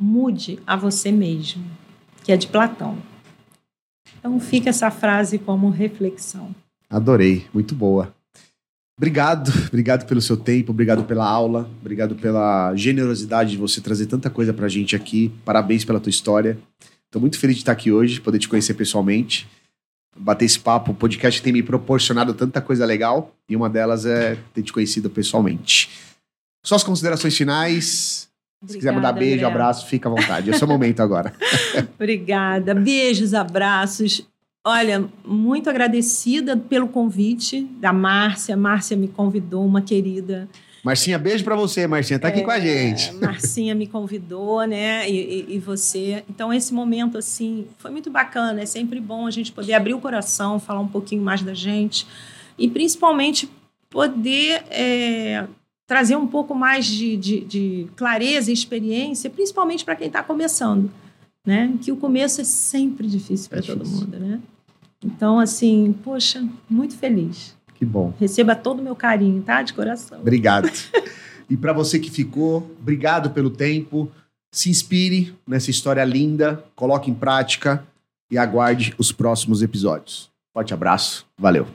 B: mude a você mesmo, que é de Platão. Então fica essa frase como reflexão.
A: Adorei, muito boa. Obrigado, obrigado pelo seu tempo, obrigado pela aula, obrigado pela generosidade de você trazer tanta coisa pra gente aqui. Parabéns pela tua história. Estou muito feliz de estar aqui hoje, poder te conhecer pessoalmente, bater esse papo. O podcast tem me proporcionado tanta coisa legal e uma delas é ter te conhecido pessoalmente. Suas considerações finais. Se quiser mandar beijo, André. abraço, fica à vontade. É o seu momento agora. *laughs*
B: Obrigada. Beijos, abraços. Olha, muito agradecida pelo convite da Márcia. Márcia me convidou, uma querida.
A: Marcinha, beijo para você, Marcinha, tá aqui é, com a gente. *laughs*
B: Marcinha me convidou, né? E, e, e, você. Então, esse momento, assim, foi muito bacana. É sempre bom a gente poder abrir o coração, falar um pouquinho mais da gente. E, principalmente, poder é, trazer um pouco mais de, de, de clareza e experiência, principalmente para quem está começando. Né? Que o começo é sempre difícil para é todo mundo, né? Então, assim, poxa, muito feliz.
A: Que bom.
B: Receba todo o meu carinho, tá? De coração.
A: Obrigado. *laughs* e para você que ficou, obrigado pelo tempo. Se inspire nessa história linda, coloque em prática e aguarde os próximos episódios. Forte abraço, valeu.